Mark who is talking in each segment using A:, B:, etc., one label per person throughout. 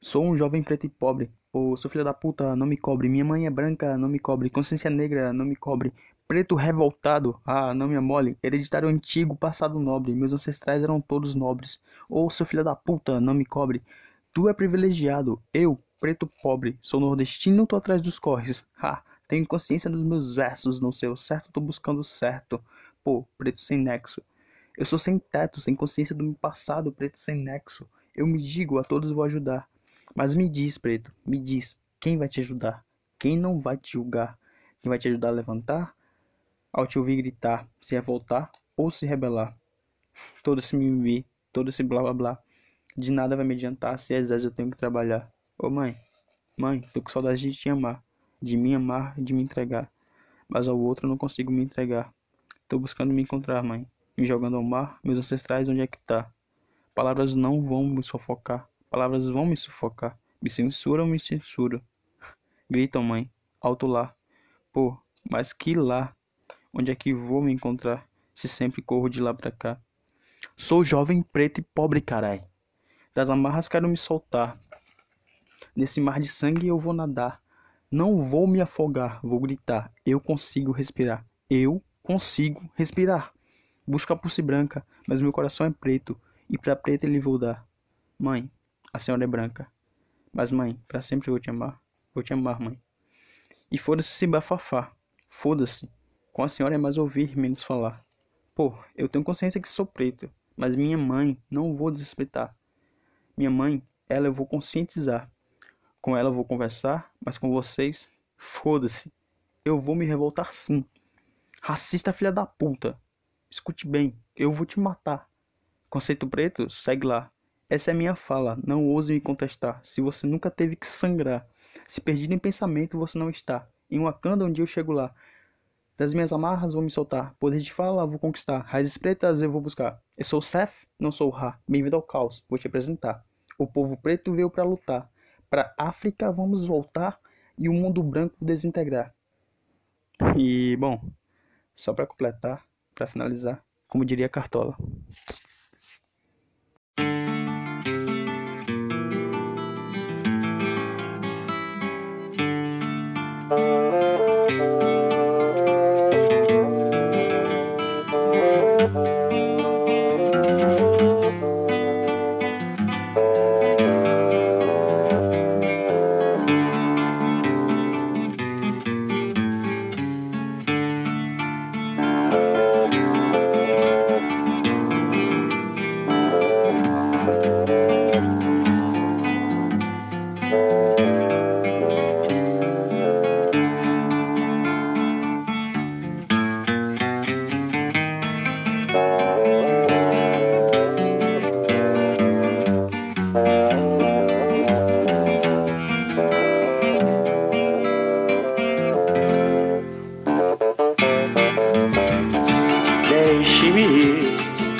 A: Sou um jovem preto e pobre. Ô, seu filho da puta, não me cobre. Minha mãe é branca, não me cobre. Consciência negra, não me cobre. Preto revoltado, ah, não me amole. Hereditário antigo, passado nobre. Meus ancestrais eram todos nobres. Ô, seu filho da puta, não me cobre. Tu é privilegiado. Eu, preto pobre, sou nordestino, tô atrás dos corres. Ha, tenho consciência dos meus versos, não sei o certo, tô buscando o certo. Pô, preto sem nexo. Eu sou sem teto, sem consciência do meu passado, preto sem nexo. Eu me digo, a todos vou ajudar. Mas me diz, preto, me diz, quem vai te ajudar? Quem não vai te julgar? Quem vai te ajudar a levantar? Ao te ouvir gritar, se revoltar ou se rebelar? Todo esse mimimi, todo esse blá blá blá. De nada vai me adiantar se às vezes eu tenho que trabalhar. Ô mãe, mãe, tô com saudade de te amar, de me amar, de me entregar. Mas ao outro eu não consigo me entregar. Tô buscando me encontrar, mãe. Me jogando ao mar, meus ancestrais, onde é que tá? Palavras não vão me sufocar. Palavras vão me sufocar. Me censuram, me censuram. Gritam, mãe. Alto lá. Pô, mas que lá? Onde é que vou me encontrar? Se sempre corro de lá pra cá. Sou jovem preto e pobre, carai. Das amarras quero me soltar. Nesse mar de sangue eu vou nadar. Não vou me afogar, vou gritar. Eu consigo respirar. Eu consigo respirar. Busco a pulse branca, mas meu coração é preto, e pra preta ele vou dar. Mãe, a senhora é branca. Mas, mãe, para sempre vou te amar. Vou te amar, mãe. E foda-se esse bafafá. Foda-se. Com a senhora é mais ouvir, menos falar. Pô, eu tenho consciência que sou preto, mas minha mãe não vou desrespeitar. Minha mãe, ela eu vou conscientizar. Com ela eu vou conversar, mas com vocês, foda-se. Eu vou me revoltar sim. Racista filha da puta. Escute bem, eu vou te matar. Conceito preto, segue lá. Essa é minha fala, não ouse me contestar. Se você nunca teve que sangrar, se perdido em pensamento você não está. Em Wakanda um dia eu chego lá. Das minhas amarras vou me soltar, poder de fala vou conquistar, raízes pretas eu vou buscar. Eu sou o Seth, não sou o Ra. Bem-vindo ao caos, vou te apresentar. O povo preto veio para lutar. Para África vamos voltar e o mundo branco desintegrar. E bom, só para completar, para finalizar, como diria Cartola.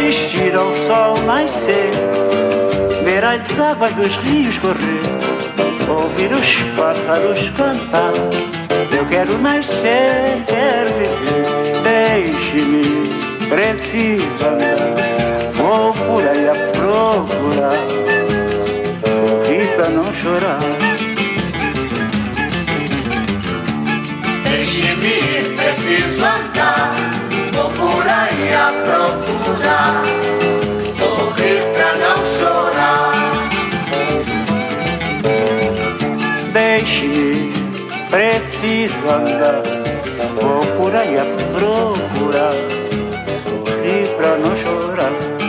B: Assistir ao sol nascer, ver as águas dos rios correr, ouvir os pássaros cantar. Eu quero nascer, quero viver, deixe-me, preciso andar. Vou por aí a procurar, sorrir pra não chorar.
C: Deixe-me, preciso andar
B: preciso andar, vou por aí a procurar, Sorrir pra não chorar.